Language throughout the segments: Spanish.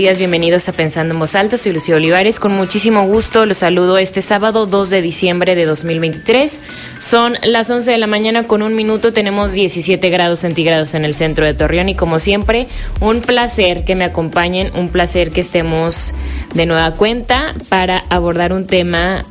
días, bienvenidos a Pensando en Voz Alta, soy Lucía Olivares, con muchísimo gusto los saludo este sábado 2 de diciembre de 2023. Son las 11 de la mañana con un minuto, tenemos 17 grados centígrados en el centro de Torreón y como siempre, un placer que me acompañen, un placer que estemos de nueva cuenta para abordar un tema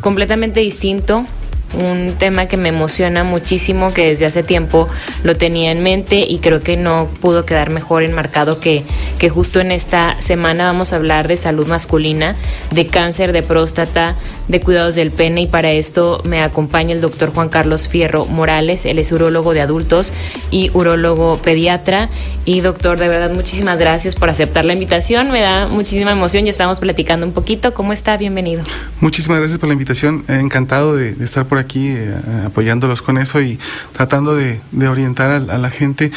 completamente distinto, un tema que me emociona muchísimo, que desde hace tiempo lo tenía en mente y creo que no pudo quedar mejor enmarcado que, que justo en esta semana vamos a hablar de salud masculina, de cáncer de próstata, de cuidados del pene y para esto me acompaña el doctor Juan Carlos Fierro Morales, él es urólogo de adultos y urólogo pediatra. Y doctor, de verdad muchísimas gracias por aceptar la invitación, me da muchísima emoción, ya estamos platicando un poquito. ¿Cómo está? Bienvenido. Muchísimas gracias por la invitación, encantado de, de estar por aquí aquí eh, apoyándolos con eso y tratando de, orientar a, la gente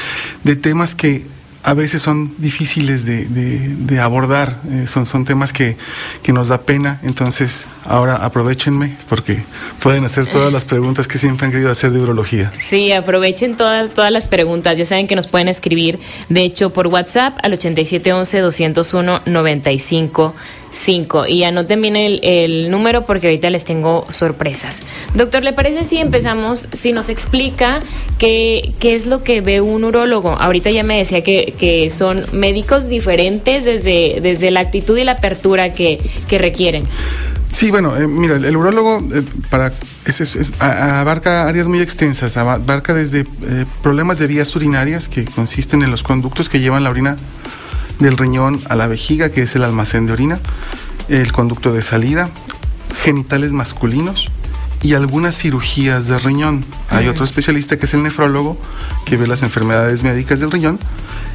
de temas que a veces son difíciles de abordar, eh, son, son temas que, que, nos da pena, entonces ahora aprovechenme porque pueden hacer todas las preguntas que siempre han querido hacer de urología. Sí, aprovechen todas, todas las preguntas, ya saben que nos pueden escribir, de hecho, por WhatsApp al 8711-201-95. 5 y anoten bien el, el, número porque ahorita les tengo sorpresas. Doctor, ¿le parece si empezamos, si nos explica qué, qué es lo que ve un urólogo? Ahorita ya me decía que, que son médicos diferentes desde, desde la actitud y la apertura que, que requieren. Sí, bueno, eh, mira, el, el urólogo eh, para es, abarca áreas muy extensas, abarca desde eh, problemas de vías urinarias que consisten en los conductos que llevan la orina del riñón a la vejiga, que es el almacén de orina, el conducto de salida, genitales masculinos y algunas cirugías de riñón. Hay otro especialista que es el nefrólogo, que ve las enfermedades médicas del riñón,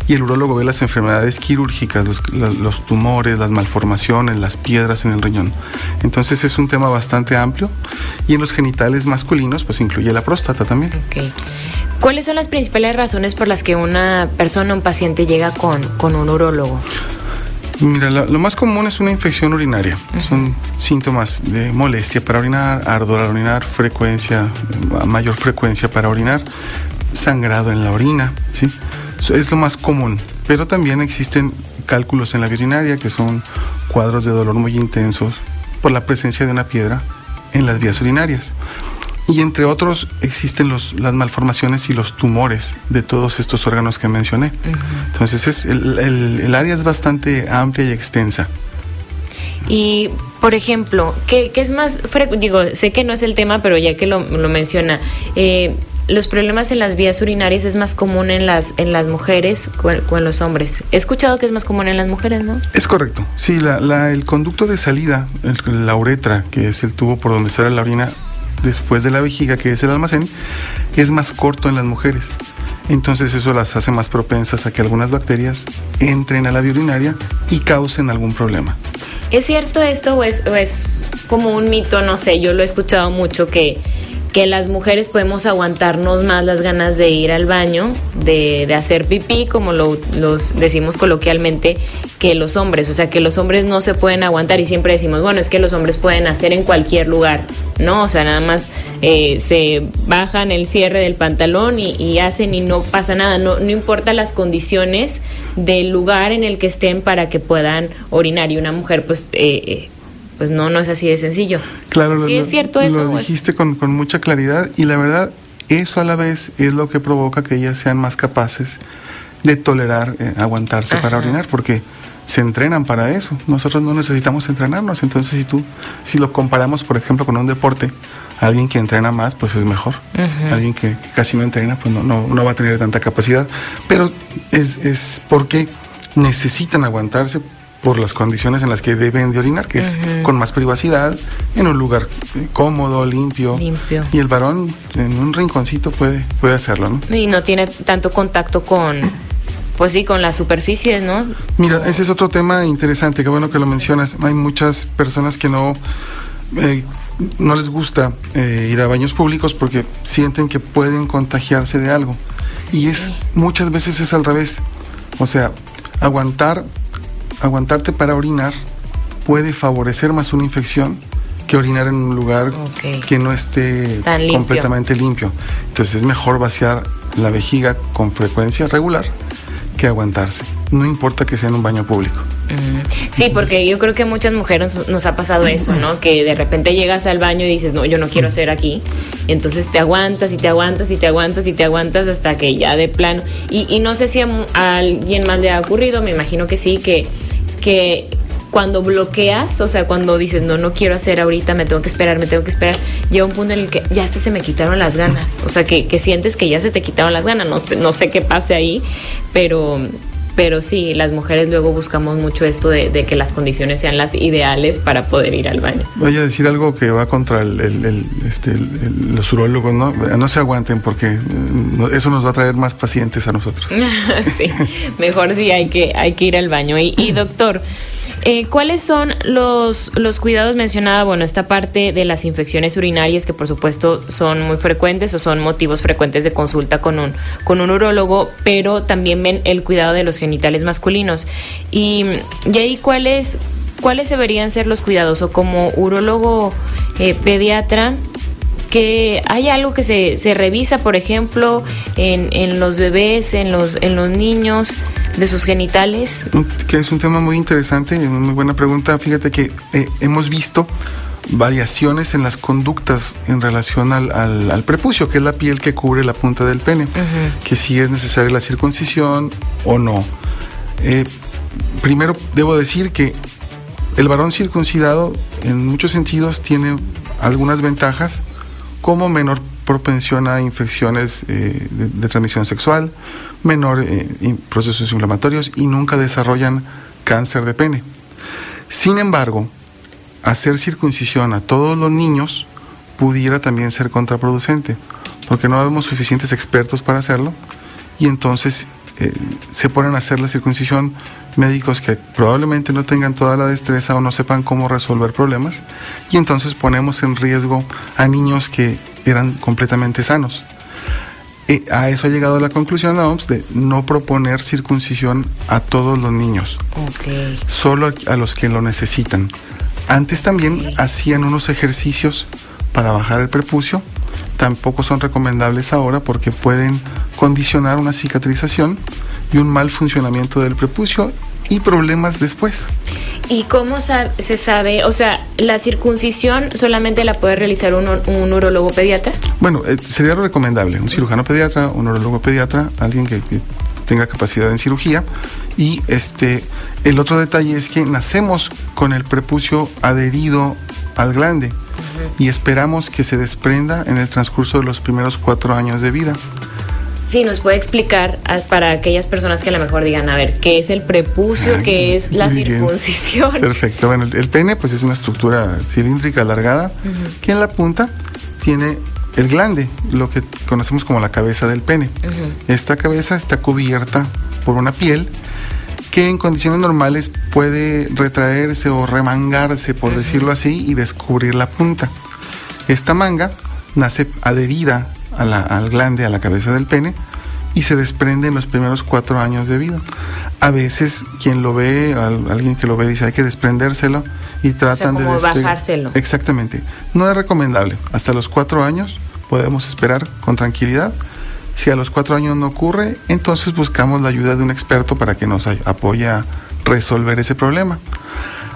y el urólogo ve las enfermedades quirúrgicas, los, los, tumores, las malformaciones, las piedras en el riñón. Entonces es un tema bastante amplio y en los genitales masculinos pues incluye la próstata también. Okay. ¿Cuáles son las principales razones por las que una persona, un paciente llega con, con un urólogo? Mira, lo, lo, más común es una infección urinaria. Uh -huh. Son síntomas de molestia para orinar, ardor al orinar, frecuencia, mayor frecuencia para orinar, sangrado en la orina, ¿sí? Es lo más común. Pero también existen cálculos en la urinaria, que son cuadros de dolor muy intensos por la presencia de una piedra en las vías urinarias. Y entre otros existen los, las malformaciones y los tumores de todos estos órganos que mencioné. Uh -huh. Entonces es, el, el, el, área es bastante amplia y extensa. Y, por ejemplo, ¿qué, qué es más Digo, sé que no es el tema, pero ya que lo, lo menciona, eh, los problemas en las vías urinarias es más común en las, en las mujeres o en los hombres. He escuchado que es más común en las mujeres, ¿no? Es correcto. Sí, la, la, el conducto de salida, el, la uretra, que es el tubo por donde sale la orina, después de la vejiga, que es el almacén, es más corto en las mujeres. Entonces eso las hace más propensas a que algunas bacterias entren a la vía urinaria y causen algún problema. ¿Es cierto esto o es, o es como un mito? No sé, yo lo he escuchado mucho que que las mujeres podemos aguantarnos más las ganas de ir al baño, de, de hacer pipí, como lo los decimos coloquialmente, que los hombres. O sea, que los hombres no se pueden aguantar y siempre decimos, bueno, es que los hombres pueden hacer en cualquier lugar, ¿no? O sea, nada más eh, se bajan el cierre del pantalón y, y hacen y no pasa nada. No, no, importa las condiciones del lugar en el que estén para que puedan orinar. Y una mujer, pues... Eh, pues no, no es así de sencillo. Claro, sí lo, es cierto eso. Lo dijiste con, con, mucha claridad y la verdad, eso a la vez es lo que provoca que ellas sean más capaces de tolerar, eh, aguantarse Ajá. para orinar, porque se entrenan para eso. Nosotros no necesitamos entrenarnos. Entonces, si tú, si lo comparamos, por ejemplo, con un deporte, alguien que entrena más, pues es mejor. Uh -huh. Alguien que, que, casi no entrena, pues no, no, no va a tener tanta capacidad. Pero es, es porque necesitan aguantarse por las condiciones en las que deben de orinar, que uh -huh. es con más privacidad, en un lugar cómodo, limpio. limpio. Y el varón en un rinconcito puede, puede hacerlo, ¿no? Y no tiene tanto contacto con, pues sí, con las superficies, ¿no? Mira, ese es otro tema interesante, qué bueno que lo mencionas. Hay muchas personas que no... Eh, no les gusta eh, ir a baños públicos porque sienten que pueden contagiarse de algo. Sí. Y es muchas veces es al revés. O sea, aguantar aguantarte para orinar puede favorecer más una infección que orinar en un lugar okay. que no esté limpio. completamente limpio. Entonces es mejor vaciar la vejiga con frecuencia regular que aguantarse. no importa que sea en un baño público. Sí, porque yo creo que a muchas mujeres nos ha pasado eso, ¿no? Que de repente llegas al baño y dices, no, yo no quiero hacer aquí. Entonces te aguantas y te aguantas y te aguantas y te aguantas hasta que ya de plano. Y, no sé si a, alguien más le ha ocurrido, me imagino que sí, que, que cuando bloqueas, o sea, cuando dices, no, no quiero hacer ahorita, me tengo que esperar, me tengo que esperar, llega un punto en el que ya hasta se me quitaron las ganas. O sea, que, que sientes que ya se te quitaron las ganas. No sé, no sé qué pase ahí, pero pero sí, las mujeres luego buscamos mucho esto de, que las condiciones sean las ideales para poder ir al baño. Voy a decir algo que va contra el, este, los urólogos, ¿no? No se aguanten porque mm, eso nos va a traer más pacientes a nosotros. sí, mejor sí hay que, hay que ir al baño. Y, y doctor, eh, ¿Cuáles son los, los cuidados mencionados? Bueno, esta parte de las infecciones urinarias que por supuesto son muy frecuentes o son motivos frecuentes de consulta con un, con un urólogo, pero también ven el cuidado de los genitales masculinos. Y, y ahí, ¿cuáles, ¿cuáles deberían ser los cuidados? O como urólogo eh, pediatra, que hay algo que se, se revisa, por ejemplo, en, en, los bebés, en los, en los niños, de sus genitales. Que es un tema muy interesante, una muy buena pregunta. Fíjate que eh, hemos visto variaciones en las conductas en relación al, al, prepucio, que es la piel que cubre la punta del pene, que si es necesaria la circuncisión o no. Eh, primero debo decir que el varón circuncidado en muchos sentidos tiene algunas ventajas como menor propensión a infecciones eh, de, transmisión sexual, menor eh, procesos inflamatorios y nunca desarrollan cáncer de pene. Sin embargo, hacer circuncisión a todos los niños pudiera también ser contraproducente, porque no vemos suficientes expertos para hacerlo y entonces eh, se ponen a hacer la circuncisión médicos que probablemente no tengan toda la destreza o no sepan cómo resolver problemas y entonces ponemos en riesgo a niños que eran completamente sanos. Y a eso ha llegado la conclusión la OMS de no proponer circuncisión a todos los niños, solo a los que lo necesitan. Antes también hacían unos ejercicios para bajar el prepucio, tampoco son recomendables ahora porque pueden condicionar una cicatrización y un mal funcionamiento del prepucio y problemas después. ¿Y cómo se sabe? O sea, ¿la circuncisión solamente la puede realizar un, un urologo pediatra? Bueno, eh, sería recomendable, un cirujano pediatra, un urologo pediatra, alguien que, tenga capacidad en cirugía. Y este, el otro detalle es que nacemos con el prepucio adherido al glande y esperamos que se desprenda en el transcurso de los primeros cuatro años de vida. Sí, nos puede explicar para aquellas personas que a lo mejor digan, a ver, ¿qué es el prepucio? ¿Qué es la circuncisión? Perfecto. Bueno, el, pene pues es una estructura cilíndrica alargada que en la punta tiene el glande, lo que conocemos como la cabeza del pene. Esta cabeza está cubierta por una piel que en condiciones normales puede retraerse o remangarse, por decirlo así, y descubrir la punta. Esta manga nace adherida al glande, a la cabeza del pene, y se desprende en los primeros cuatro años de vida. A veces quien lo ve, alguien que lo ve dice hay que desprendérselo y tratan de bajárselo. Exactamente. No es recomendable. Hasta los cuatro años podemos esperar con tranquilidad. Si a los cuatro años no ocurre, entonces buscamos la ayuda de un experto para que nos apoye a resolver ese problema.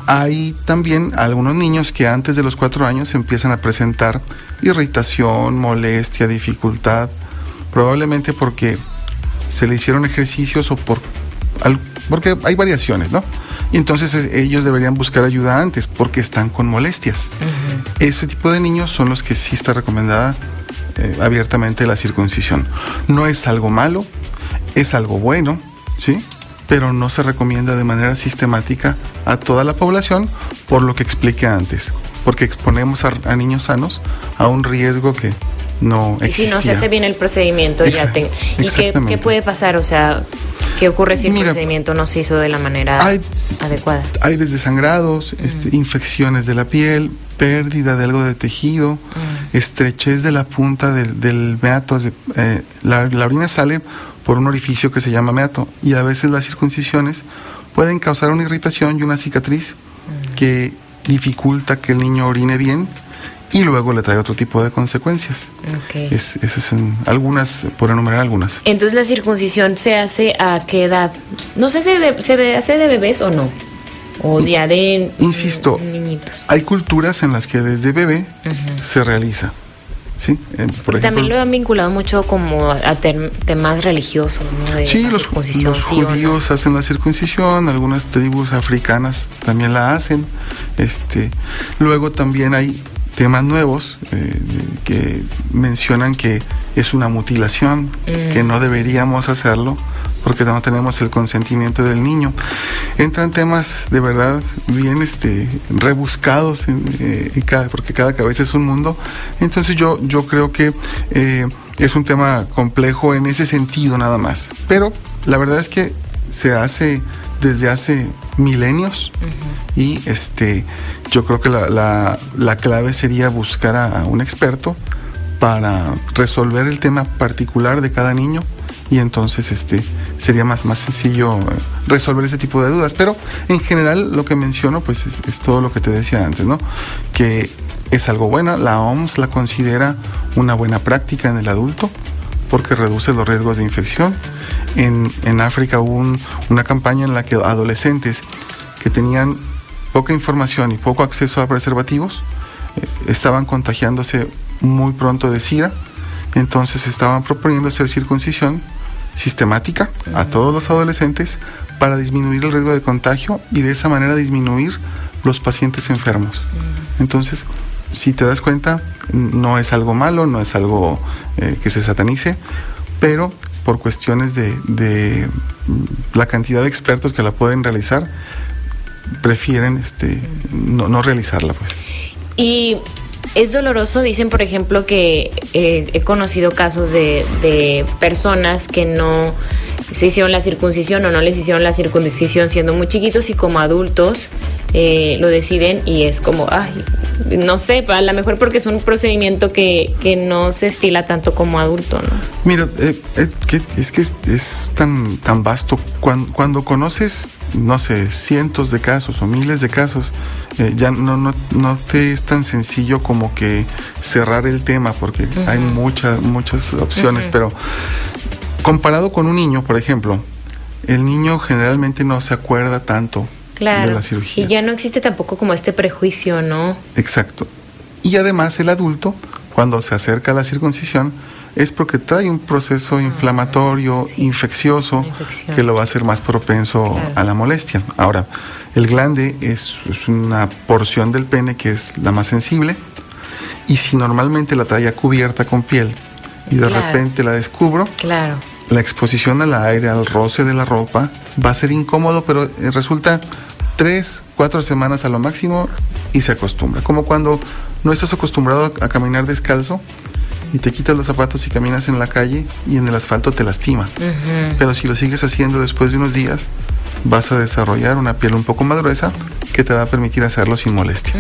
Hay también algunos niños que antes de los cuatro años empiezan a presentar irritación, molestia, dificultad, probablemente porque se le hicieron ejercicios o por porque hay variaciones, ¿no? Y entonces eh, ellos deberían buscar ayuda antes porque están con molestias. Ese tipo de niños son los que sí está recomendada eh, abiertamente la circuncisión. No es algo malo, es algo bueno, ¿sí? pero no se recomienda de manera sistemática a toda la población por lo que expliqué antes, porque exponemos a, niños sanos a un riesgo que no existe. Y si no se hace bien el procedimiento, ya ¿y qué, puede pasar? O sea, ¿qué ocurre si el procedimiento no se hizo de la manera adecuada? Hay desde sangrados, este, mm. infecciones de la piel, pérdida de algo de tejido, mm. estrechez de la punta del, meato. Eh, la, la orina sale por un orificio que se llama meato y a veces las circuncisiones pueden causar una irritación y una cicatriz que dificulta que el niño orine bien y luego le trae otro tipo de consecuencias. Es, esas son algunas, por enumerar algunas. Entonces la circuncisión se hace a qué edad? No sé, ¿se, se hace de bebés o no? O ya de Insisto, niñitos. hay culturas en las que desde bebé se realiza. ¿sí? Eh, También lo han vinculado mucho como a temas religiosos, ¿no? sí, los, judíos hacen la circuncisión, algunas tribus africanas también la hacen. Este, luego también hay temas nuevos eh, que mencionan que es una mutilación, que mm. no deberíamos hacerlo porque no tenemos el consentimiento del niño. Entran temas de verdad bien este, rebuscados, en, eh, cada, porque cada cabeza es un mundo. Entonces yo, yo creo que eh, es un tema complejo en ese sentido nada más. Pero la verdad es que se hace desde hace milenios y este yo creo que la, la, clave sería buscar a, un experto para resolver el tema particular de cada niño y entonces este sería más, más sencillo eh, resolver ese tipo de dudas. Pero en general lo que menciono pues es, todo lo que te decía antes, ¿no? Que es algo bueno, la OMS la considera una buena práctica en el adulto porque reduce los riesgos de infección. En, en África hubo una campaña en la que adolescentes que tenían poca información y poco acceso a preservativos eh, estaban contagiándose muy pronto de SIDA, entonces estaban proponiendo hacer circuncisión sistemática a todos los adolescentes para disminuir el riesgo de contagio y de esa manera disminuir los pacientes enfermos. Entonces, si te das cuenta, no es algo malo, no es algo eh, que se satanice, pero por cuestiones de, la cantidad de expertos que la pueden realizar, prefieren este, no, realizarla. Pues. Y es doloroso, dicen por ejemplo que eh, he conocido casos de, personas que no se hicieron la circuncisión o no les hicieron la circuncisión siendo muy chiquitos y como adultos eh, lo deciden y es como, ay, no sé, a lo mejor porque es un procedimiento que, que no se estila tanto como adulto, ¿no? Mira, eh, es que es, tan, tan vasto. Cuando conoces no sé, cientos de casos o miles de casos, eh, ya no, no, no, te es tan sencillo como que cerrar el tema, porque hay muchas, muchas opciones, pero comparado con un niño, por ejemplo, el niño generalmente no se acuerda tanto de la cirugía. Y ya no existe tampoco como este prejuicio, ¿no? Exacto. Y además el adulto, cuando se acerca a la circuncisión, es porque trae un proceso inflamatorio, infeccioso, que lo va a hacer más propenso a la molestia. Ahora, el glande es, una porción del pene que es la más sensible y si normalmente la traía cubierta con piel y de repente la descubro, claro. la exposición al aire, al roce de la ropa, va a ser incómodo, pero eh, resulta tres, cuatro semanas a lo máximo y se acostumbra. Como cuando no estás acostumbrado a caminar descalzo y te quitas los zapatos y caminas en la calle y en el asfalto te lastima. Pero si lo sigues haciendo después de unos días, vas a desarrollar una piel un poco más gruesa que te va a permitir hacerlo sin molestia.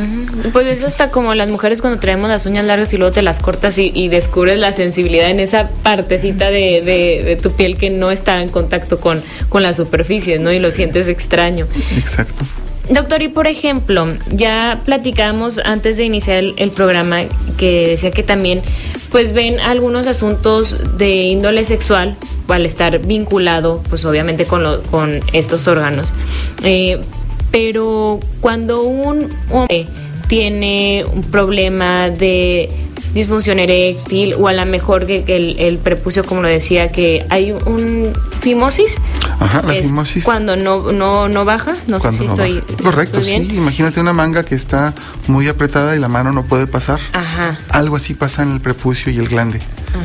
Pues eso está como las mujeres cuando traemos las uñas largas y luego te las cortas y, descubres la sensibilidad en esa partecita de, de, tu piel que no está en contacto con, con la superficie, ¿no? Y lo sientes extraño. Exacto. Doctor, y por ejemplo, ya platicamos antes de iniciar el, programa que decía que también pues ven algunos asuntos de índole sexual al estar vinculado pues obviamente con, lo, con estos órganos. Eh, pero cuando un hombre tiene un problema de disfunción eréctil o a lo mejor que, el, prepucio, como lo decía, que hay un fimosis. Ajá, la fimosis. Cuando no, no, no baja, no sé si estoy. Correcto, sí. Imagínate una manga que está muy apretada y la mano no puede pasar. Ajá. Algo así pasa en el prepucio y el glande.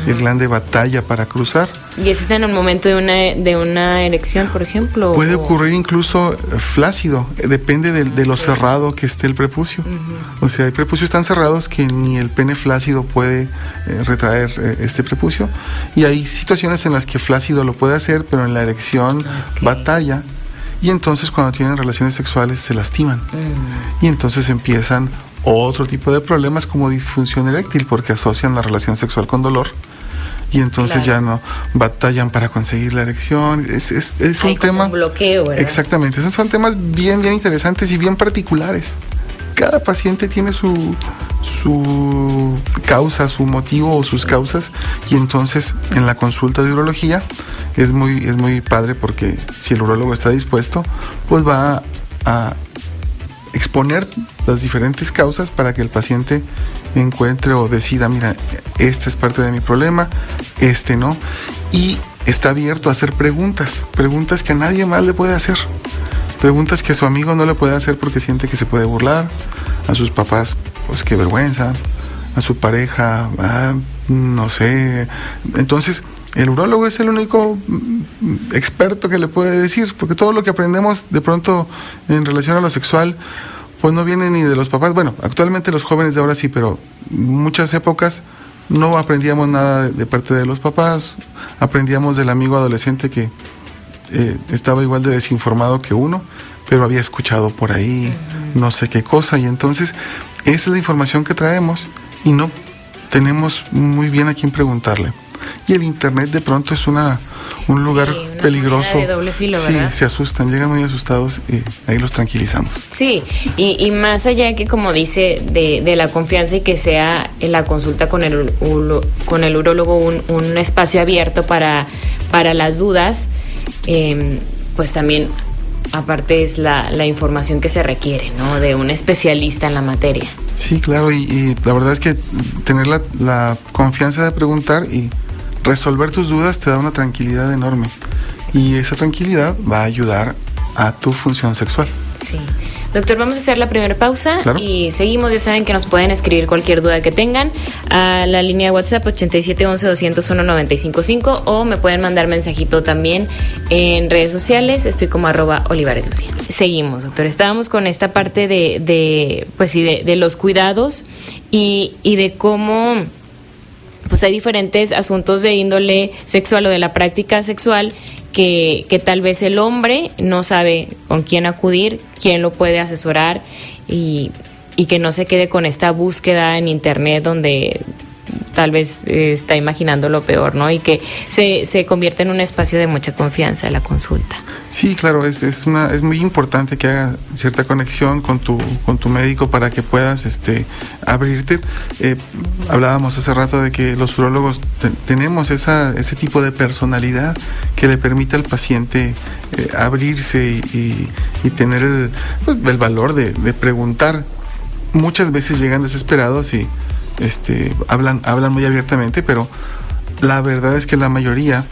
El glande batalla para cruzar. ¿Y eso está en el momento de una, de una erección, por ejemplo? Puede ocurrir incluso flácido, depende de, lo cerrado que esté el prepucio. O sea, hay prepucios tan cerrados que ni el pene flácido puede eh, retraer eh, este prepucio. Y hay situaciones en las que flácido lo puede hacer, pero en la erección batalla. Y entonces cuando tienen relaciones sexuales se lastiman. Y entonces empiezan otro tipo de problemas como disfunción eréctil, porque asocian la relación sexual con dolor y entonces ya no batallan para conseguir la erección. Es, es, es un tema. bloqueo, ¿verdad? Exactamente. Esos son temas bien, bien interesantes y bien particulares. Cada paciente tiene su, su causa, su motivo o sus causas y entonces en la consulta de urología es muy, es muy padre porque si el urólogo está dispuesto, pues va a exponer las diferentes causas para que el paciente encuentre o decida, mira, esta es parte de mi problema, este no, y está abierto a hacer preguntas, preguntas que a nadie más le puede hacer, preguntas que a su amigo no le puede hacer porque siente que se puede burlar, a sus papás, pues qué vergüenza, a su pareja, ah, no sé, entonces el urólogo es el único mm, experto que le puede decir, porque todo lo que aprendemos de pronto en relación a lo sexual, pues no viene ni de los papás. Bueno, actualmente los jóvenes de ahora sí, pero muchas épocas no aprendíamos nada de, parte de los papás, aprendíamos del amigo adolescente que eh, estaba igual de desinformado que uno, pero había escuchado por ahí no sé qué cosa, y entonces esa es la información que traemos y no tenemos muy bien a quién preguntarle y el internet de pronto es una un lugar peligroso. De doble filo, sí, se asustan, llegan muy asustados y ahí los tranquilizamos. Sí, y, y más allá que como dice de, de, la confianza y que sea en la consulta con el, con el urólogo un, un espacio abierto para, para las dudas, eh, pues también aparte es la, la, información que se requiere, ¿no? De un especialista en la materia. Sí, claro, y, y la verdad es que tener la, la confianza de preguntar y resolver tus dudas te da una tranquilidad enorme y esa tranquilidad va a ayudar a tu función sexual. Sí. Doctor, vamos a hacer la primera pausa claro. y seguimos. Ya saben que nos pueden escribir cualquier duda que tengan a la línea de WhatsApp 8711-201-955 o me pueden mandar mensajito también en redes sociales. Estoy como arroba Olivares Lucía. Seguimos, doctor. Estábamos con esta parte de, de pues sí, de, de los cuidados y, y de cómo pues hay diferentes asuntos de índole sexual o de la práctica sexual que, que, tal vez el hombre no sabe con quién acudir, quién lo puede asesorar y, y que no se quede con esta búsqueda en internet donde tal vez eh, está imaginando lo peor, ¿no? Y que se, se convierte en un espacio de mucha confianza la consulta. Sí, claro, es, es, una, es muy importante que haga cierta conexión con tu, con tu médico para que puedas este, abrirte. Eh, hablábamos hace rato de que los urólogos te, tenemos esa, ese tipo de personalidad que le permite al paciente eh, abrirse y, y, tener el, el valor de, de preguntar. Muchas veces llegan desesperados y este, hablan, hablan muy abiertamente, pero la verdad es que la mayoría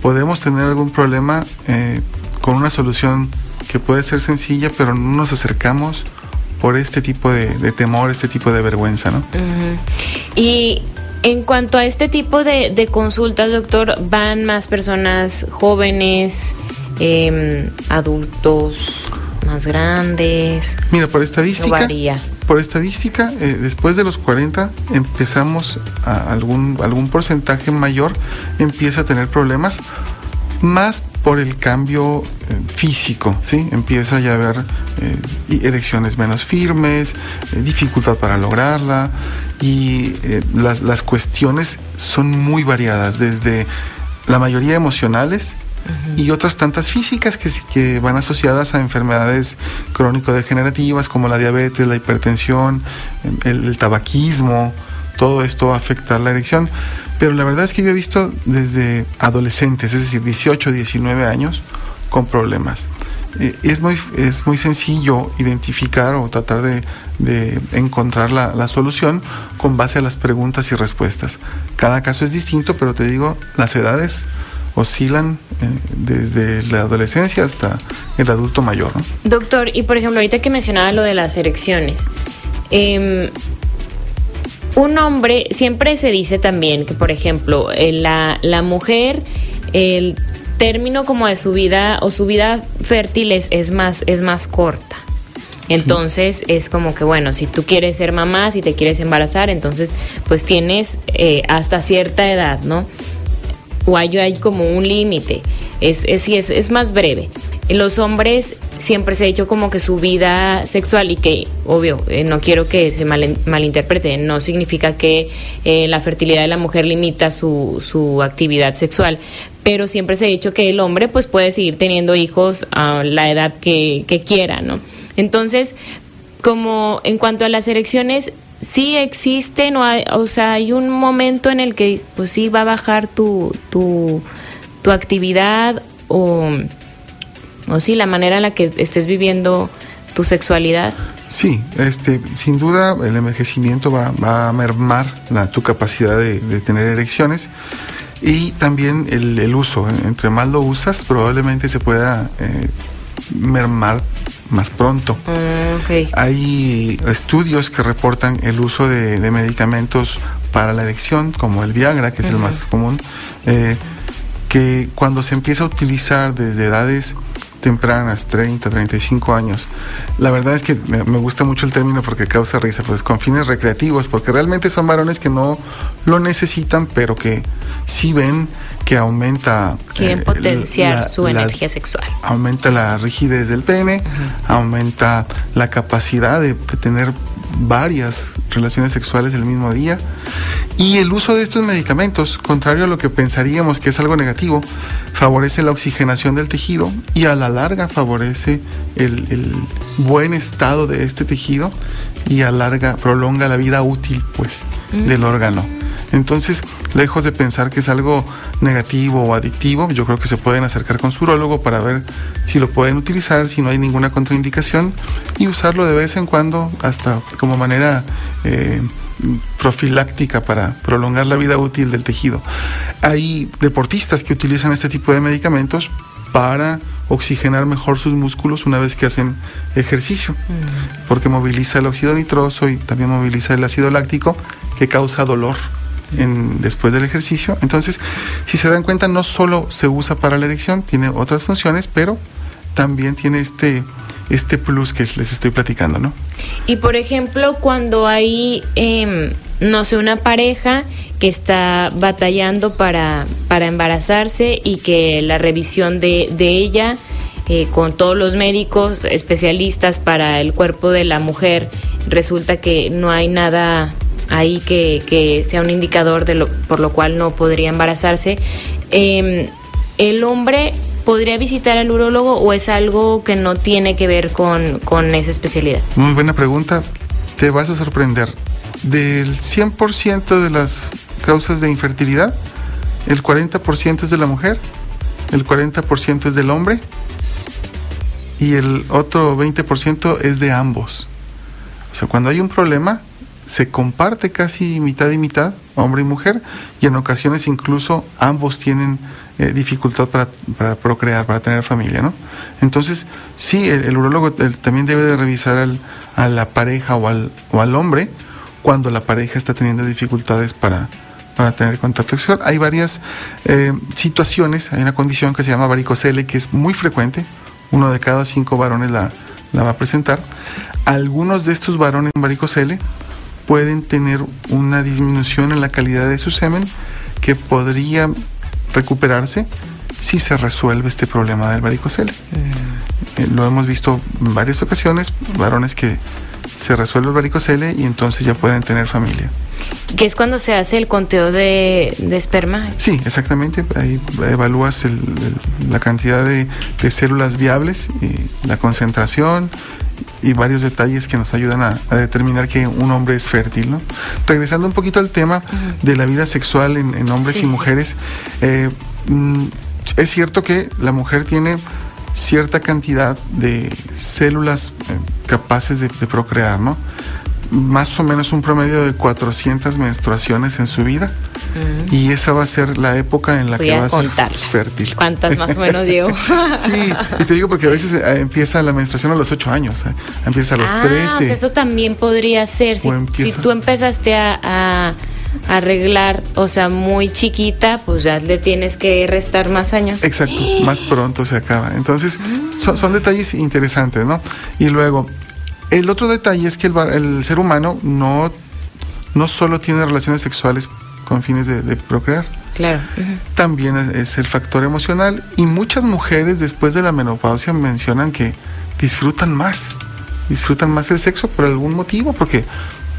podemos tener algún problema eh, con una solución que puede ser sencilla, pero no nos acercamos por este tipo de, de temor, este tipo de vergüenza, ¿no? Uh -huh. Y en cuanto a este tipo de, de, consultas, doctor, ¿van más personas jóvenes, eh, adultos, más grandes? Mira, por estadística, por estadística, eh, después de los 40 empezamos a algún, algún porcentaje mayor empieza a tener problemas, más por el cambio eh, físico, ¿sí? Empieza ya a haber eh, erecciones menos firmes, dificultad para lograrla y las, las cuestiones son muy variadas, desde la mayoría emocionales, Uh -huh. y otras tantas físicas que, que, van asociadas a enfermedades crónico-degenerativas como la diabetes, la hipertensión, el, el, tabaquismo, todo esto va a afectar la erección. Pero la verdad es que yo he visto desde adolescentes, es decir, 18, 19 años, con problemas. Eh, es, muy, es muy sencillo identificar o tratar de, de encontrar la, la, solución con base a las preguntas y respuestas. Cada caso es distinto, pero te digo, las edades oscilan eh, desde la adolescencia hasta el adulto mayor. ¿no? Doctor, y por ejemplo, ahorita que mencionaba lo de las erecciones, eh, un hombre, siempre se dice también que, por ejemplo, eh, la, la mujer, el término como de su vida o su vida fértil es, es, más, es más corta. Entonces sí. es como que, bueno, si tú quieres ser mamá, si te quieres embarazar, entonces pues tienes eh, hasta cierta edad, ¿no? O hay, como un límite, es, es, es, es más breve. Los hombres siempre se ha dicho como que su vida sexual y que, obvio, eh, no quiero que se mal, malinterprete, no significa que eh, la fertilidad de la mujer limita su, su, actividad sexual, pero siempre se ha dicho que el hombre pues puede seguir teniendo hijos a la edad que, que quiera, ¿no? Entonces, como en cuanto a las erecciones, sí existen o, hay, o sea, hay un momento en el que pues sí va a bajar tu, tu, tu actividad o, o sí la manera en la que estés viviendo tu sexualidad. Sí, este, sin duda el envejecimiento va, va a mermar la, tu capacidad de, de, tener erecciones y también el, el, uso. Entre más lo usas, probablemente se pueda eh, mermar más pronto. Mm, okay. Hay estudios que reportan el uso de, de, medicamentos para la erección, como el Viagra, que es uh -huh. el más común, eh, que cuando se empieza a utilizar desde edades tempranas, 30, 35 años. La verdad es que me, gusta mucho el término porque causa risa, pues con fines recreativos, porque realmente son varones que no lo necesitan, pero que sí ven que aumenta... Quieren eh, potenciar la, su la, energía sexual. Aumenta la rigidez del pene, uh -huh. aumenta la capacidad de, de tener varias relaciones sexuales el mismo día. Y el uso de estos medicamentos, contrario a lo que pensaríamos que es algo negativo, favorece la oxigenación del tejido y a la larga favorece el, el buen estado de este tejido y a larga prolonga la vida útil pues mm. del órgano. Entonces, lejos de pensar que es algo negativo o adictivo, yo creo que se pueden acercar con su urólogo para ver si lo pueden utilizar, si no hay ninguna contraindicación y usarlo de vez en cuando hasta como manera eh, profiláctica para prolongar la vida útil del tejido. Hay deportistas que utilizan este tipo de medicamentos para oxigenar mejor sus músculos una vez que hacen ejercicio, mm. porque moviliza el óxido nitroso y también moviliza el ácido láctico que causa dolor después del ejercicio. Entonces, si se dan cuenta, no solo se usa para la erección, tiene otras funciones, pero también tiene este, este plus que les estoy platicando, ¿no? Y por ejemplo, cuando hay, eh, no sé, una pareja que está batallando para, para embarazarse y que la revisión de, de ella eh, con todos los médicos especialistas para el cuerpo de la mujer resulta que no hay nada ahí que, que sea un indicador de lo, por lo cual no podría embarazarse. Eh, el hombre podría visitar al urólogo o es algo que no tiene que ver con, con esa especialidad? Muy buena pregunta. Te vas a sorprender. Del 100% de las causas de infertilidad, el 40% es de la mujer, el 40% es del hombre y el otro 20% es de ambos. O sea, cuando hay un problema, se comparte casi mitad y mitad, hombre y mujer, y en ocasiones incluso ambos tienen eh, dificultad para, procrear, para tener familia, ¿no? Entonces, sí, el, el urólogo también debe de revisar al, a la pareja o al, o al hombre cuando la pareja está teniendo dificultades para, para tener contacto sexual. Hay varias eh, situaciones, hay una condición que se llama varicocele que es muy frecuente, uno de cada cinco varones la, la va a presentar. Algunos de estos varones varicocele pueden tener una disminución en la calidad de su semen que podría recuperarse si se resuelve este problema del varicocele. Mm. Eh, lo hemos visto en varias ocasiones, varones que se resuelve el varicocele y entonces ya pueden tener familia. ¿Qué es cuando se hace el conteo de, de esperma? Sí, exactamente. Ahí evalúas el, el, la cantidad de, de, células viables, y la concentración y varios detalles que nos ayudan a, a, determinar que un hombre es fértil. ¿no? Regresando un poquito al tema uh -huh. de la vida sexual en, en hombres sí, y mujeres, eh, mm, es cierto que la mujer tiene cierta cantidad de células eh, capaces de, de procrear, ¿no? Más o menos un promedio de 400 menstruaciones en su vida mm. y esa va a ser la época en la Voy que va a ser fértil. ¿Cuántas más o menos llevo? sí, y te digo porque a veces eh, empieza la menstruación a los 8 años, eh, empieza a los ah, 13. O sea, eso también podría ser, si, si tú empezaste a, a arreglar, o sea, muy chiquita, pues ya le tienes que restar más años. Exacto, más pronto se acaba. Entonces, son, son detalles interesantes, ¿no? Y luego, el otro detalle es que el, el ser humano no, no solo tiene relaciones sexuales con fines de, de procrear. Claro. Uh -huh. También es, es, el factor emocional y muchas mujeres después de la menopausia mencionan que disfrutan más, disfrutan más el sexo por algún motivo, porque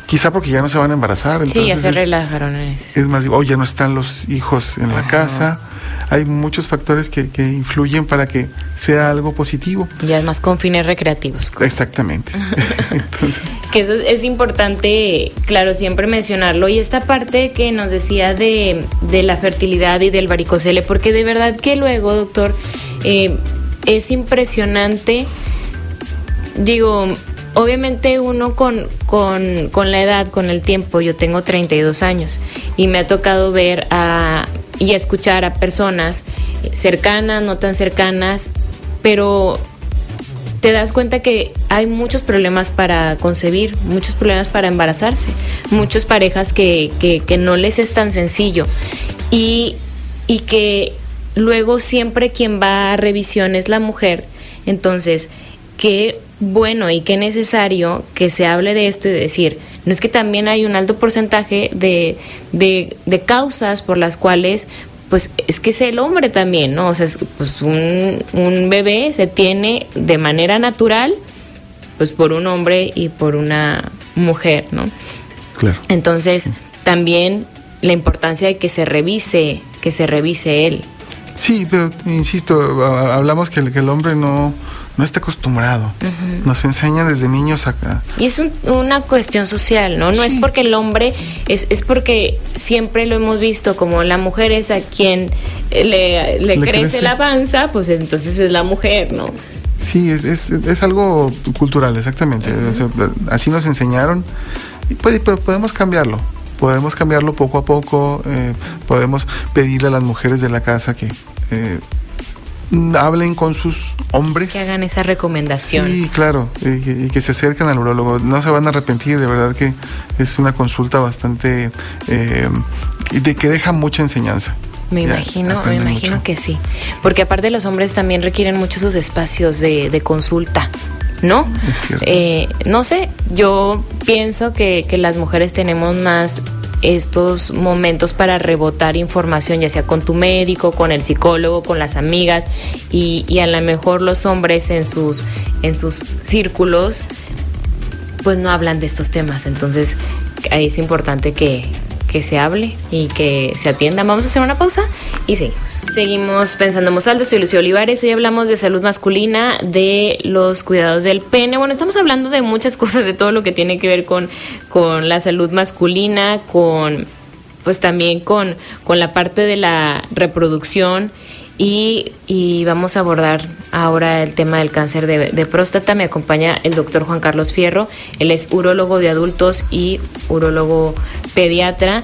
quizá porque ya no se van a embarazar. Sí, ya se relajaron en ese Es más, o oh, ya no están los hijos en la casa, hay muchos factores que, que influyen para que sea algo positivo. Ya es más con fines recreativos. Exactamente. que eso es importante, claro, siempre mencionarlo. Y esta parte que nos decía de, de la fertilidad y del varicocele, porque de verdad que luego, doctor, eh, es impresionante. Digo, obviamente uno con, con, con, la edad, con el tiempo, yo tengo 32 años y me ha tocado ver a, y escuchar a personas cercanas, no tan cercanas, pero te das cuenta que hay muchos problemas para concebir, muchos problemas para embarazarse, muchas parejas que, que, no les es tan sencillo y, y que luego siempre quien va a revisión es la mujer. Entonces, qué bueno y qué necesario que se hable de esto y decir, no es que también hay un alto porcentaje de, de, de causas por las cuales pues es que es el hombre también, ¿no? O sea, pues un, un bebé se tiene de manera natural, pues por un hombre y por una mujer, ¿no? Claro. Entonces, también la importancia de que se revise, que se revise él. Sí, pero insisto, hablamos que el, que el hombre no, no está acostumbrado. Uh -huh. Nos enseña desde niños acá. Y es un, una cuestión social, ¿no? No sí. es porque el hombre, es, es porque siempre lo hemos visto como la mujer es a quien le, le, le crece, crece, la panza, pues entonces es la mujer, ¿no? Sí, es, es, es algo cultural, exactamente. Uh -huh. o sea, así nos enseñaron, y puede, pero podemos cambiarlo podemos cambiarlo poco a poco, eh, podemos pedirle a las mujeres de la casa que eh, hablen con sus hombres. Que hagan esa recomendación. Sí, claro, y que, y que, se acerquen al urólogo. No se van a arrepentir, de verdad que es una consulta bastante... Eh, de que deja mucha enseñanza. Me imagino, me imagino mucho. que sí. Porque aparte los hombres también requieren mucho sus espacios de, de consulta. ¿no? Eh, no sé, yo pienso que, que, las mujeres tenemos más estos momentos para rebotar información, ya sea con tu médico, con el psicólogo, con las amigas, y, a lo mejor los hombres en sus, en sus círculos, pues no hablan de estos temas. Entonces, ahí es importante que, que se hable y que se atienda. Vamos a hacer una pausa y seguimos. Seguimos pensando en. Soy Lucía Olivares. Hoy hablamos de salud masculina, de los cuidados del pene. Bueno, estamos hablando de muchas cosas, de todo lo que tiene que ver con, con la salud masculina, con pues también con, con la parte de la reproducción y, y, vamos a abordar ahora el tema del cáncer de, de, próstata. Me acompaña el doctor Juan Carlos Fierro. Él es urólogo de adultos y urólogo pediatra.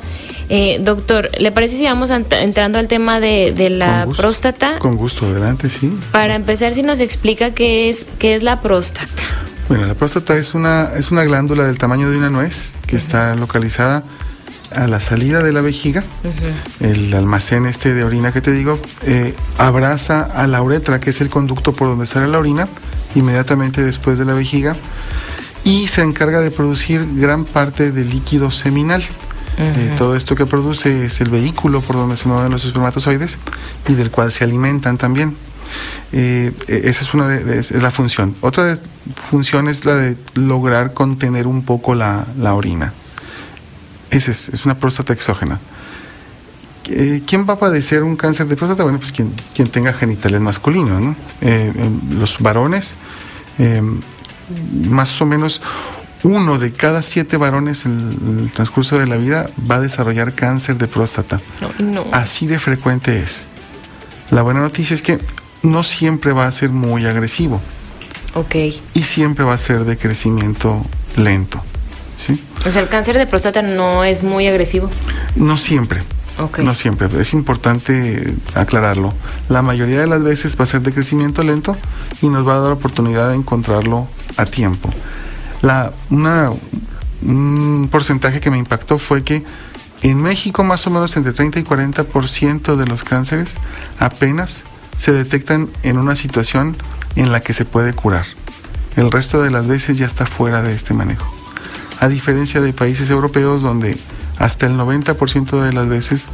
Eh, doctor, ¿le parece si vamos entrando al tema de, de la con gusto, próstata? Con gusto, adelante, sí. Para empezar, si nos explica qué es, qué es la próstata. Bueno, la próstata es una, es una glándula del tamaño de una nuez que uh -huh. está localizada a la salida de la vejiga, uh -huh. el almacén este de orina que te digo, eh, abraza a la uretra, que es el conducto por donde sale la orina, inmediatamente después de la vejiga, y se encarga de producir gran parte del líquido seminal. Uh -huh. eh, todo esto que produce es el vehículo por donde se mueven los espermatozoides y del cual se alimentan también. Eh, esa es una de, de, es la función. Otra de, función es la de lograr contener un poco la, la orina. Esa es, es, una próstata exógena. Eh, ¿Quién va a padecer un cáncer de próstata? Bueno, pues quien, quien tenga genitales masculinos, ¿no? Eh, los varones, eh, más o menos uno de cada siete varones en el transcurso de la vida va a desarrollar cáncer de próstata. No, no. Así de frecuente es. La buena noticia es que no siempre va a ser muy agresivo. Ok. Y siempre va a ser de crecimiento lento. ¿Sí? O sea, el cáncer de próstata no es muy agresivo. No siempre. Okay. No siempre. Es importante aclararlo. La mayoría de las veces va a ser de crecimiento lento y nos va a dar oportunidad de encontrarlo a tiempo. La, una, un porcentaje que me impactó fue que en México más o menos entre 30 y 40% de los cánceres apenas se detectan en una situación en la que se puede curar. El resto de las veces ya está fuera de este manejo. A diferencia de países europeos donde hasta el 90% de las veces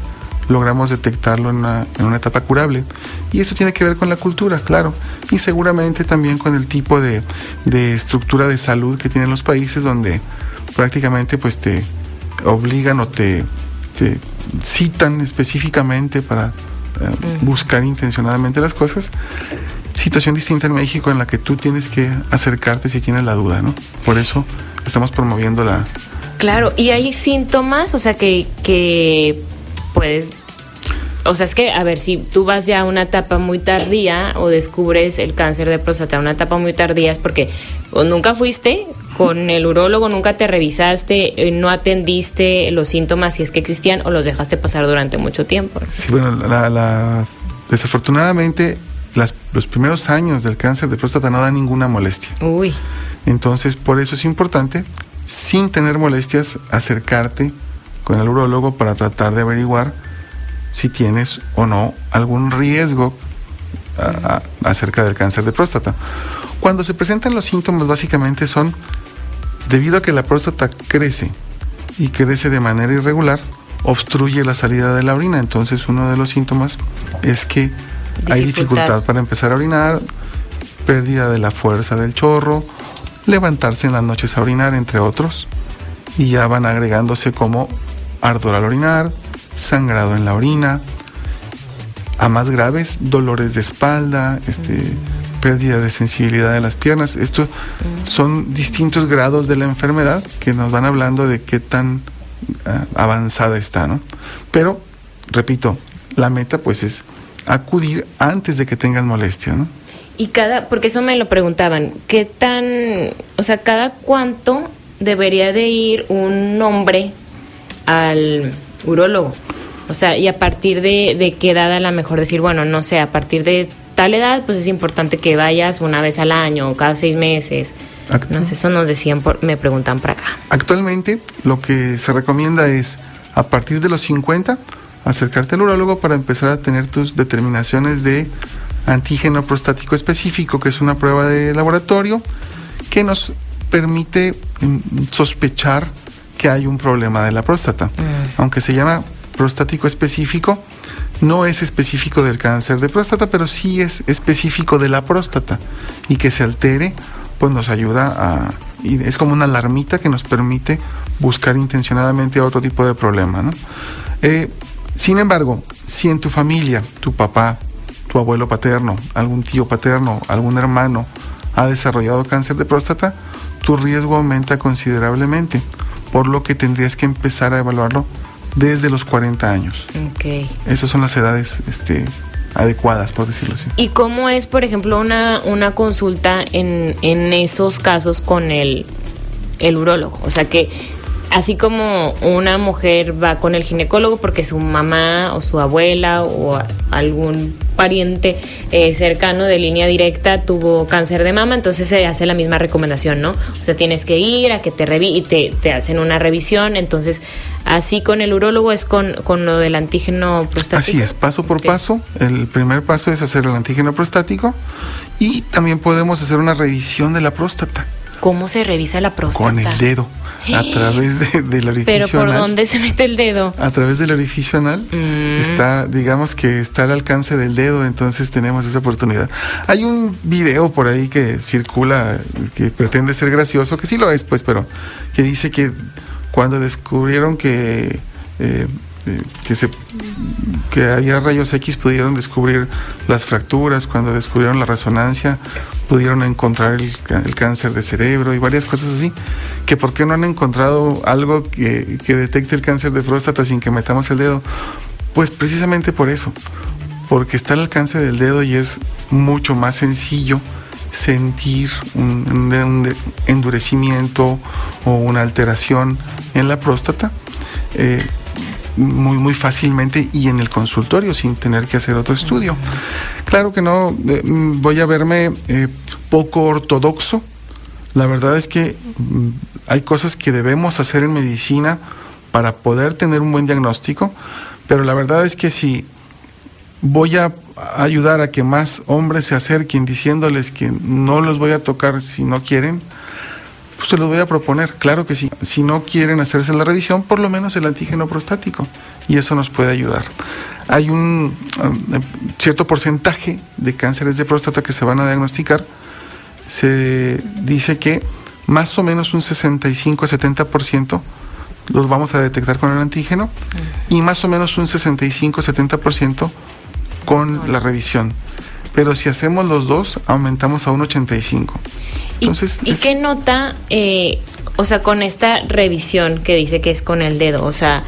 logramos detectarlo en una, en una, etapa curable. Y eso tiene que ver con la cultura, claro, y seguramente también con el tipo de, de estructura de salud que tienen los países donde prácticamente pues te obligan o te, te citan específicamente para eh, buscar intencionadamente las cosas. Situación distinta en México en la que tú tienes que acercarte si tienes la duda, ¿no? Por eso estamos promoviendo la... Claro, y hay síntomas, o sea, que, que puedes o sea, es que, a ver, si tú vas ya a una etapa muy tardía o descubres el cáncer de próstata a una etapa muy tardía, es porque o nunca fuiste con el urólogo, nunca te revisaste, eh, no atendiste los síntomas si es que existían o los dejaste pasar durante mucho tiempo. Sí, bueno, la, desafortunadamente los primeros años del cáncer de próstata no da ninguna molestia. Uy. Entonces, por eso es importante, sin tener molestias, acercarte con el urólogo para tratar de averiguar si tienes o no algún riesgo acerca del cáncer de próstata. Cuando se presentan los síntomas básicamente son debido a que la próstata crece y crece de manera irregular, obstruye la salida de la orina. Entonces uno de los síntomas es que hay dificultad para empezar a orinar, pérdida de la fuerza del chorro, levantarse en las noches a orinar, entre otros, y ya van agregándose como ardor al orinar, sangrado en la orina, a más graves, dolores de espalda, este, pérdida de sensibilidad de las piernas. Estos son distintos grados de la enfermedad que nos van hablando de qué tan ah, avanzada está, ¿no? Pero, repito, la meta pues es acudir antes de que tengan molestia, ¿no? Y cada, porque eso me lo preguntaban, ¿qué tan, o sea, cada cuánto debería de ir un hombre al urólogo? O sea, y a partir de, de qué edad a lo mejor decir, bueno, no sé, a partir de tal edad, pues es importante que vayas una vez al año o cada seis meses. no sé, eso nos decían, me preguntan para acá. Actualmente lo que se recomienda es a partir de los 50 acercarte al urólogo para empezar a tener tus determinaciones de antígeno prostático específico, que es una prueba de laboratorio que nos permite mm, sospechar que hay un problema de la próstata. Mm. Aunque se llama prostático específico, no es específico del cáncer de próstata, pero sí es específico de la próstata y que se altere, pues nos ayuda a... Y es como una alarmita que nos permite buscar intencionadamente otro tipo de problema. ¿no? Eh, sin embargo, si en tu familia, tu papá, tu abuelo paterno, algún tío paterno, algún hermano ha desarrollado cáncer de próstata, tu riesgo aumenta considerablemente, por lo que tendrías que empezar a evaluarlo desde los 40 años. Okay. Esas son las edades este, adecuadas, por decirlo así. ¿Y cómo es, por ejemplo, una, una consulta en, en esos casos con el, el urólogo? O sea, que así como una mujer va con el ginecólogo porque su mamá o su abuela o algún pariente eh, cercano de línea directa tuvo cáncer de mama, entonces se hace la misma recomendación, ¿no? O sea, tienes que ir a que te revi y te, te, hacen una revisión, entonces así con el urólogo es con, con lo del antígeno prostático. Así es, paso por paso. El primer paso es hacer el antígeno prostático y también podemos hacer una revisión de la próstata. ¿Cómo se revisa la próstata? Con el dedo a través de, del orificio ¿Pero por dónde se mete el dedo? A través del orificio anal. Mm. Está, digamos que está al alcance del dedo, entonces tenemos esa oportunidad. Hay un video por ahí que circula, que pretende ser gracioso, que sí lo es, pues, pero que dice que cuando descubrieron que... Eh, eh, que, se, que había rayos X pudieron descubrir las fracturas, cuando descubrieron la resonancia pudieron encontrar el, cáncer de cerebro y varias cosas así, que por qué no han encontrado algo que, que detecte el cáncer de próstata sin que metamos el dedo. Pues precisamente por eso, porque está al alcance del dedo y es mucho más sencillo sentir un, endurecimiento o una alteración en la próstata. Eh, muy, muy fácilmente y en el consultorio sin tener que hacer otro estudio. Claro que no, eh, mm, voy a verme eh, poco ortodoxo. La verdad es que mm, hay cosas que debemos hacer en medicina para poder tener un buen diagnóstico, pero la verdad es que si voy a ayudar a que más hombres se acerquen diciéndoles que no los voy a tocar si no quieren, pues se los voy a proponer, claro que sí. Si no quieren hacerse la revisión, por lo menos el antígeno prostático. Y eso nos puede ayudar. Hay un um, cierto porcentaje de cánceres de próstata que se van a diagnosticar. Se dice que más o menos un 65-70% los vamos a detectar con el antígeno y más o menos un 65-70% con la revisión. Pero si hacemos los dos, aumentamos a 1,85. Entonces, ¿Y, qué nota, eh, o sea, con esta revisión que dice que es con el dedo? O sea,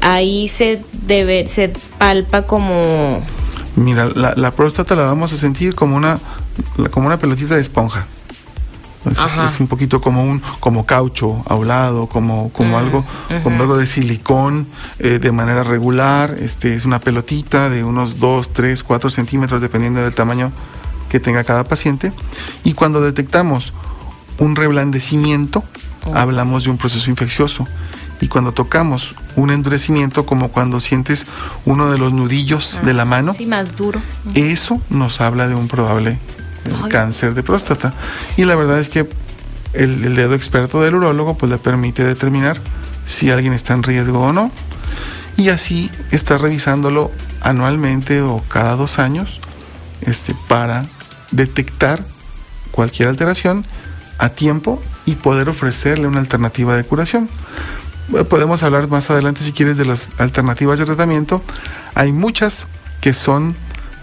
ahí se debe, se palpa como... Mira, la, la próstata la vamos a sentir como una, como una pelotita de esponja es un poquito como un como caucho a un lado, como, como algo, como algo de silicón eh, de manera regular. Este es una pelotita de unos 2, 3, 4 centímetros, dependiendo del tamaño que tenga cada paciente. Y cuando detectamos un reblandecimiento, oh. hablamos de un proceso infeccioso. Y cuando tocamos un endurecimiento, como cuando sientes uno de los nudillos de la mano, más duro. Eso nos habla de un probable cáncer de próstata. Y la verdad es que el, dedo experto del urólogo pues le permite determinar si alguien está en riesgo o no. Y así está revisándolo anualmente o cada dos años este, para detectar cualquier alteración a tiempo y poder ofrecerle una alternativa de curación. Podemos hablar más adelante si quieres de las alternativas de tratamiento. Hay muchas que son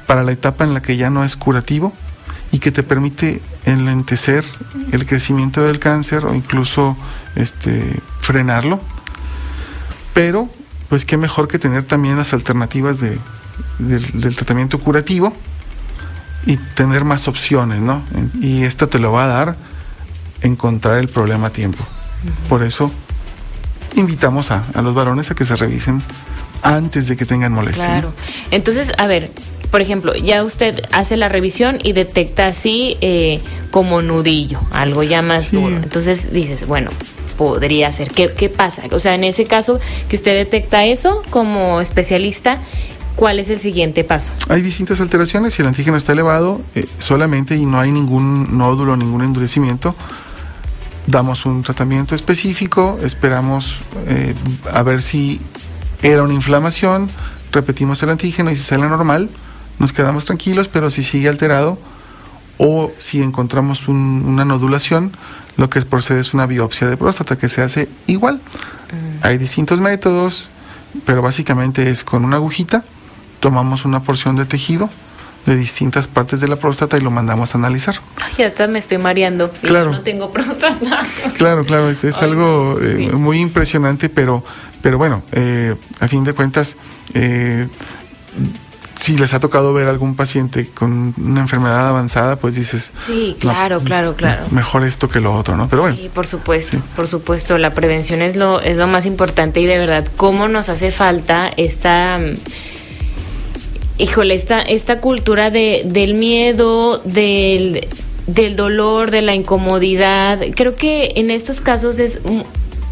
para la etapa en la que ya no es curativo, y que te permite enlentecer el crecimiento del cáncer o incluso este, frenarlo. Pero, pues qué mejor que tener también las alternativas de, del, tratamiento curativo y tener más opciones, ¿no? Y esto te lo va a dar encontrar el problema a tiempo. Por eso invitamos a, a los varones a que se revisen antes de que tengan molestia. Claro. Entonces, a ver, por ejemplo, ya usted hace la revisión y detecta así eh, como nudillo, algo ya más duro. Entonces dices, bueno, podría ser. ¿Qué, ¿Qué pasa? O sea, en ese caso que usted detecta eso como especialista, ¿cuál es el siguiente paso? Hay distintas alteraciones. Si el antígeno está elevado eh, solamente y no hay ningún nódulo, ningún endurecimiento, damos un tratamiento específico, esperamos eh, a ver si era una inflamación, repetimos el antígeno y si sale normal, nos quedamos tranquilos, pero si sigue alterado o si encontramos una nodulación, lo que procede es una biopsia de próstata que se hace igual. Mm. Hay distintos métodos, pero básicamente es con una agujita, tomamos una porción de tejido de distintas partes de la próstata y lo mandamos a analizar. Ay, hasta me estoy mareando. Claro. no tengo próstata. Claro, claro, es, algo eh, muy impresionante, pero, pero bueno, eh, a fin de cuentas, eh, si les ha tocado ver algún paciente con una enfermedad avanzada, pues dices... Sí, claro, claro, claro. Mejor esto que lo otro, ¿no? Pero bueno. Sí, por supuesto, por supuesto. La prevención es lo, es lo más importante y de verdad, ¿cómo nos hace falta esta... Híjole, esta, esta cultura de, del miedo, del, del dolor, de la incomodidad. Creo que en estos casos es...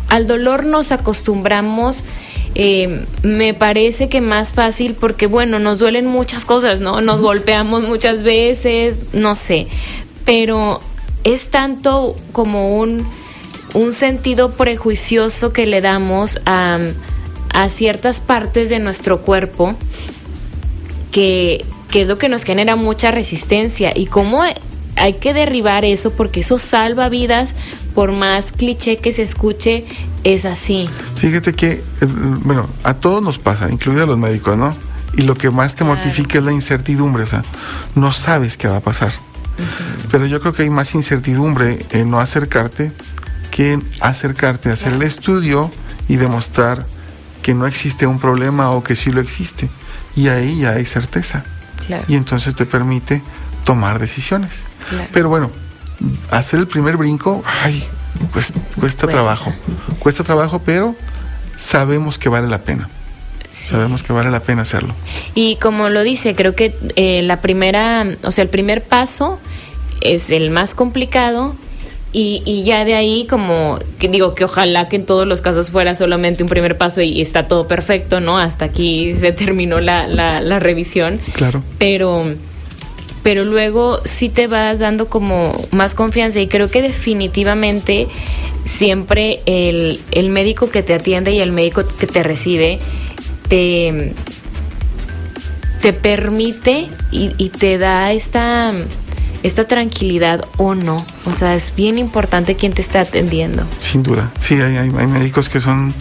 Al dolor nos acostumbramos eh, me parece que más fácil porque, bueno, nos duelen muchas cosas, ¿no? Nos golpeamos muchas veces, no sé, pero es tanto como un, un sentido prejuicioso que le damos a, a ciertas partes de nuestro cuerpo que, que es lo que nos genera mucha resistencia y cómo hay que derribar eso porque eso salva vidas, por más cliché que se escuche, es así. Fíjate que, eh, bueno, a todos nos pasa, incluido a los médicos, ¿no? Y lo que más te mortifica es la incertidumbre, o sea, no sabes qué va a pasar. Pero yo creo que hay más incertidumbre en no acercarte que en acercarte a hacer el estudio y demostrar que no existe un problema o que sí lo existe. Y ahí ya hay certeza. Y entonces te permite tomar decisiones. Pero bueno, hacer el primer brinco, ay, cuesta, trabajo. Cuesta trabajo, pero sabemos que vale la pena. Sabemos que vale la pena hacerlo. Y como lo dice, creo que eh, la primera, o sea, el primer paso es el más complicado y, y, ya de ahí como que digo que ojalá que en todos los casos fuera solamente un primer paso y, está todo perfecto, ¿no? Hasta aquí se terminó la, la, la revisión. Claro. Pero pero luego sí te vas dando como más confianza y creo que definitivamente siempre el, médico que te atiende y el médico que te recibe te, te permite y, te da esta, esta tranquilidad o no. O sea, es bien importante quién te está atendiendo. Sin duda, sí, hay, hay, hay médicos que son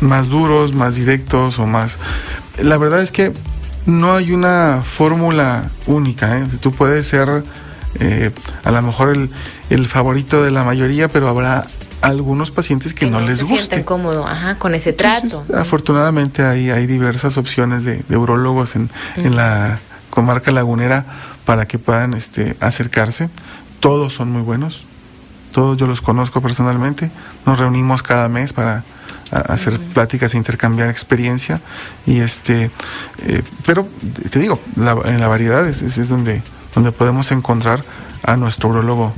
más duros, más directos o más... La verdad es que no hay una fórmula única. ¿eh? Tú puedes ser eh, a lo mejor el, el, favorito de la mayoría, pero habrá algunos pacientes que, no, les se guste. sienten cómodo ajá, con ese trato. afortunadamente hay, hay diversas opciones de, de urólogos en, en la comarca lagunera para que puedan este, acercarse. Todos son muy buenos, todos yo los conozco personalmente. Nos reunimos cada mes para hacer pláticas e intercambiar experiencia. Y este, eh, pero te digo, en la variedad es, es, donde, donde podemos encontrar a nuestro urologo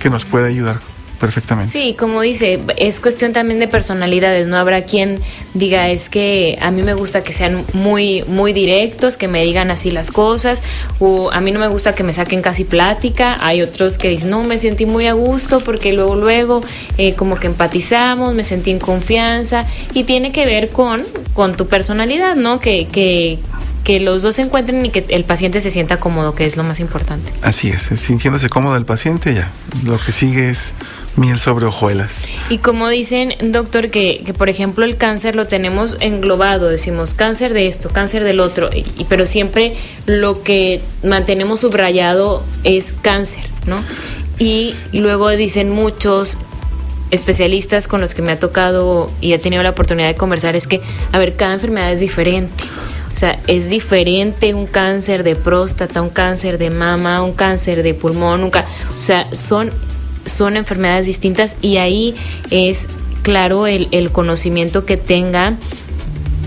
que nos puede ayudar perfectamente. Sí, como dice, es cuestión también de personalidades, no habrá quien diga es que a mí me gusta que sean muy muy directos, que me digan así las cosas, o a mí no me gusta que me saquen casi plática, hay otros que dicen, no, me sentí muy a gusto porque luego luego eh, como que empatizamos, me sentí en confianza y tiene que ver con, con tu personalidad, ¿no? Que, que, que los dos se encuentren y que el paciente se sienta cómodo, que es lo más importante. Así es, sintiéndose cómodo el paciente ya. Lo que sigue es miel sobre hojuelas. Y como dicen, doctor, que, que, por ejemplo el cáncer lo tenemos englobado, decimos cáncer de esto, cáncer del otro, y, pero siempre lo que mantenemos subrayado es cáncer, ¿no? Y luego dicen muchos especialistas con los que me ha tocado y he tenido la oportunidad de conversar es que, a ver, cada enfermedad es diferente. O sea, es diferente un cáncer de próstata, un cáncer de mama, un cáncer de pulmón, un o sea, son son enfermedades distintas y ahí es claro el, el conocimiento que tenga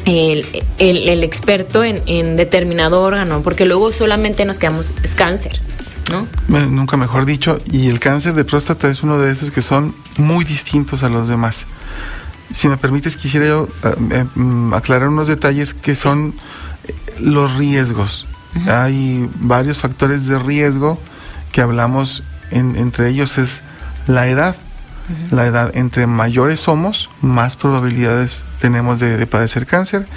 el, el, experto en, en, determinado órgano, porque luego solamente nos quedamos, es cáncer, ¿no? Nunca mejor dicho, y el cáncer de próstata es uno de esos que son muy distintos a los demás. Si me permites, quisiera yo uh, um, aclarar unos detalles que son los riesgos. Uh -huh. Hay varios factores de riesgo que hablamos, en, entre ellos es la edad. Uh -huh. La edad, entre mayores somos, más probabilidades tenemos de, de padecer cáncer.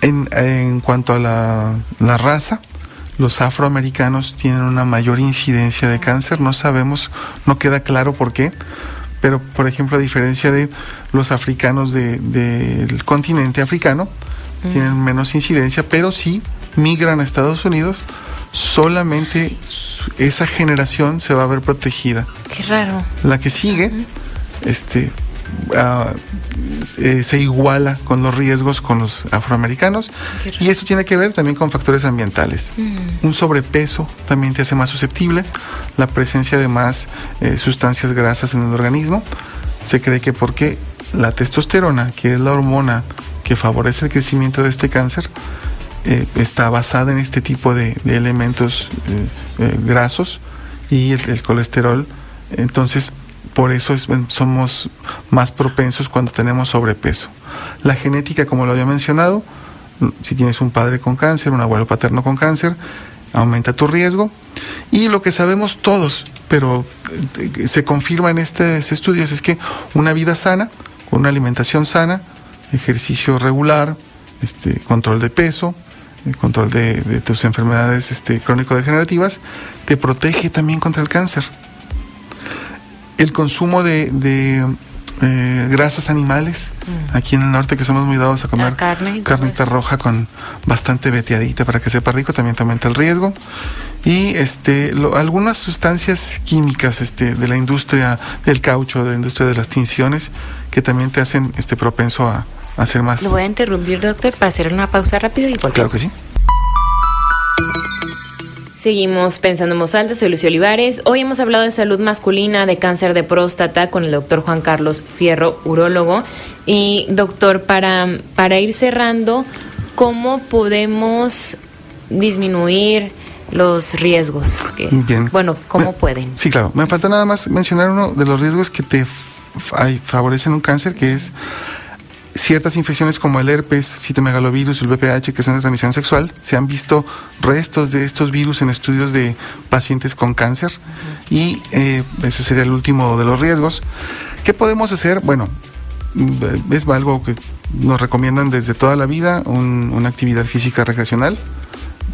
En, en cuanto a la, la, raza, los afroamericanos tienen una mayor incidencia de cáncer. No sabemos, no queda claro por qué, pero por ejemplo, a diferencia de los africanos del de, de continente africano, -huh. tienen menos incidencia, pero sí migran a Estados Unidos solamente esa generación se va a ver protegida. Qué raro. La que sigue, este, uh, eh, se iguala con los riesgos con los afroamericanos y eso tiene que ver también con factores ambientales. Mm. Un sobrepeso también te hace más susceptible, la presencia de más eh, sustancias grasas en el organismo. Se cree que porque la testosterona, que es la hormona que favorece el crecimiento de este cáncer, eh, está basada en este tipo de, de elementos eh, grasos y el, el colesterol. Entonces, por eso es, somos más propensos cuando tenemos sobrepeso. La genética, como lo había mencionado, si tienes un padre con cáncer, un abuelo paterno con cáncer, aumenta tu riesgo. Y lo que sabemos todos, pero se confirma en estos estudios, es que una vida sana, una alimentación sana, ejercicio regular, este, control de peso, el control de, de tus enfermedades este, crónico-degenerativas, te protege también contra el cáncer el consumo de, de eh, grasas animales, mm. aquí en el norte que somos muy dados a comer carne, carnita roja con bastante veteadita para que sepa rico, también te aumenta el riesgo. Y este, lo, algunas sustancias químicas este, de la industria del caucho, de la industria de las tinciones, que también te hacen este, propenso a, a hacer más. Lo voy a interrumpir, doctor, para hacer una pausa rápido y volvemos. Claro que sí. Seguimos pensando en voz alta, soy Lucio Olivares. Hoy hemos hablado de salud masculina, de cáncer de próstata con el doctor Juan Carlos Fierro, urólogo. Y doctor, para, para ir cerrando, ¿cómo podemos disminuir los riesgos? Bien. Bueno, ¿cómo pueden? Sí, claro. Me falta nada más mencionar uno de los riesgos que te favorecen un cáncer, que es ciertas infecciones como el herpes, citomegalovirus, el VPH, que son de transmisión sexual, se han visto restos de estos virus en estudios de pacientes con cáncer uh -huh. y eh, ese sería el último de los riesgos. ¿Qué podemos hacer? Bueno, es algo que nos recomiendan desde toda la vida, un, una actividad física recreacional,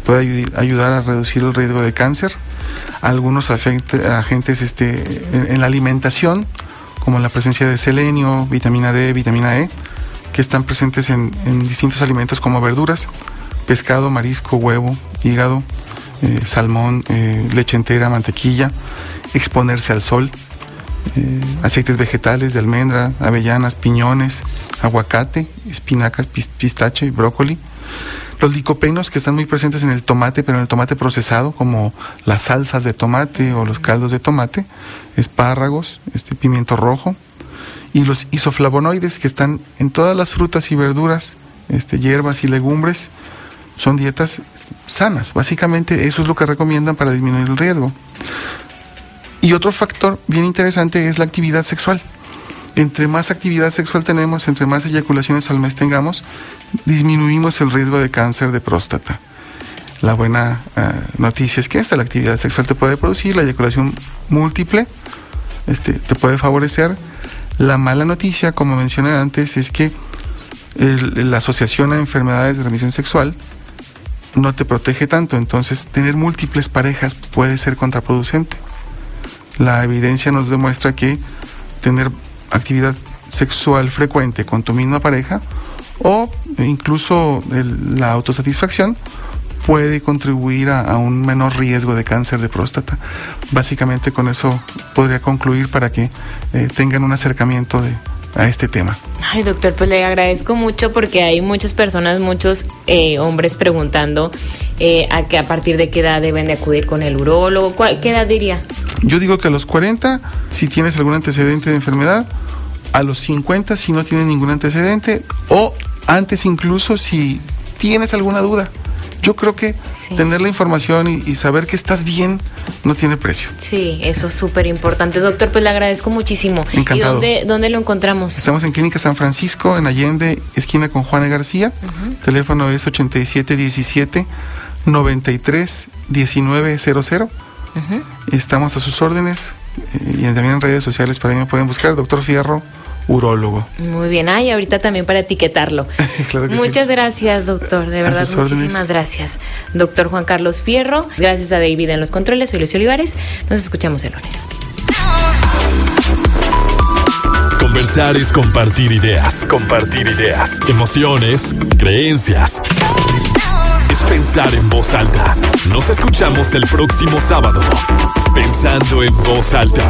puede ayudar a reducir el riesgo de cáncer, algunos agentes este, en, en la alimentación, como la presencia de selenio, vitamina D, vitamina E, que están presentes en, distintos alimentos como verduras, pescado, marisco, huevo, hígado, eh, salmón, eh, leche entera, mantequilla, exponerse al sol, eh, aceites vegetales de almendra, avellanas, piñones, aguacate, espinacas, pistache y brócoli. Los licopenos que están muy presentes en el tomate, pero en el tomate procesado, como las salsas de tomate o los caldos de tomate, espárragos, este pimiento rojo, y los isoflavonoides que están en todas las frutas y verduras, este, hierbas y legumbres, son dietas sanas. Básicamente eso es lo que recomiendan para disminuir el riesgo. Y otro factor bien interesante es la actividad sexual. Entre más actividad sexual tenemos, entre más eyaculaciones al mes tengamos, disminuimos el riesgo de cáncer de próstata. La buena eh, noticia es que esta la actividad sexual te puede producir, la eyaculación múltiple este, te puede favorecer. La mala noticia, como mencioné antes, es que la asociación a enfermedades de remisión sexual no te protege tanto, entonces tener múltiples parejas puede ser contraproducente. La evidencia nos demuestra que tener actividad sexual frecuente con tu misma pareja o incluso la autosatisfacción puede contribuir a, un menor riesgo de cáncer de próstata. Básicamente con eso podría concluir para que eh, tengan un acercamiento de, a este tema. Ay, doctor, pues le agradezco mucho porque hay muchas personas, muchos eh, hombres preguntando eh, a, que a partir de qué edad deben de acudir con el urólogo. ¿Qué edad diría? Yo digo que a los 40, si tienes algún antecedente de enfermedad, a los 50 si no tienes ningún antecedente, o antes incluso si tienes alguna duda. Yo creo que tener la información y, saber que estás bien no tiene precio. Sí, eso es súper importante. Doctor, pues le agradezco muchísimo. Encantado. ¿Y dónde, lo encontramos? Estamos en Clínica San Francisco, en Allende, esquina con Juana García. Teléfono es 8717 93 1900. Estamos a sus órdenes eh, y también en redes sociales para mí me pueden buscar, doctor Fierro, urólogo. Muy bien, ay, ahorita también para etiquetarlo. Muchas gracias, doctor, de verdad, muchísimas gracias. Doctor Juan Carlos Fierro, gracias a David en los controles, soy Lucio Olivares, nos escuchamos el lunes. Conversar es compartir ideas, compartir ideas, emociones, creencias pensar en voz alta. Nos escuchamos el próximo sábado. Pensando en voz alta.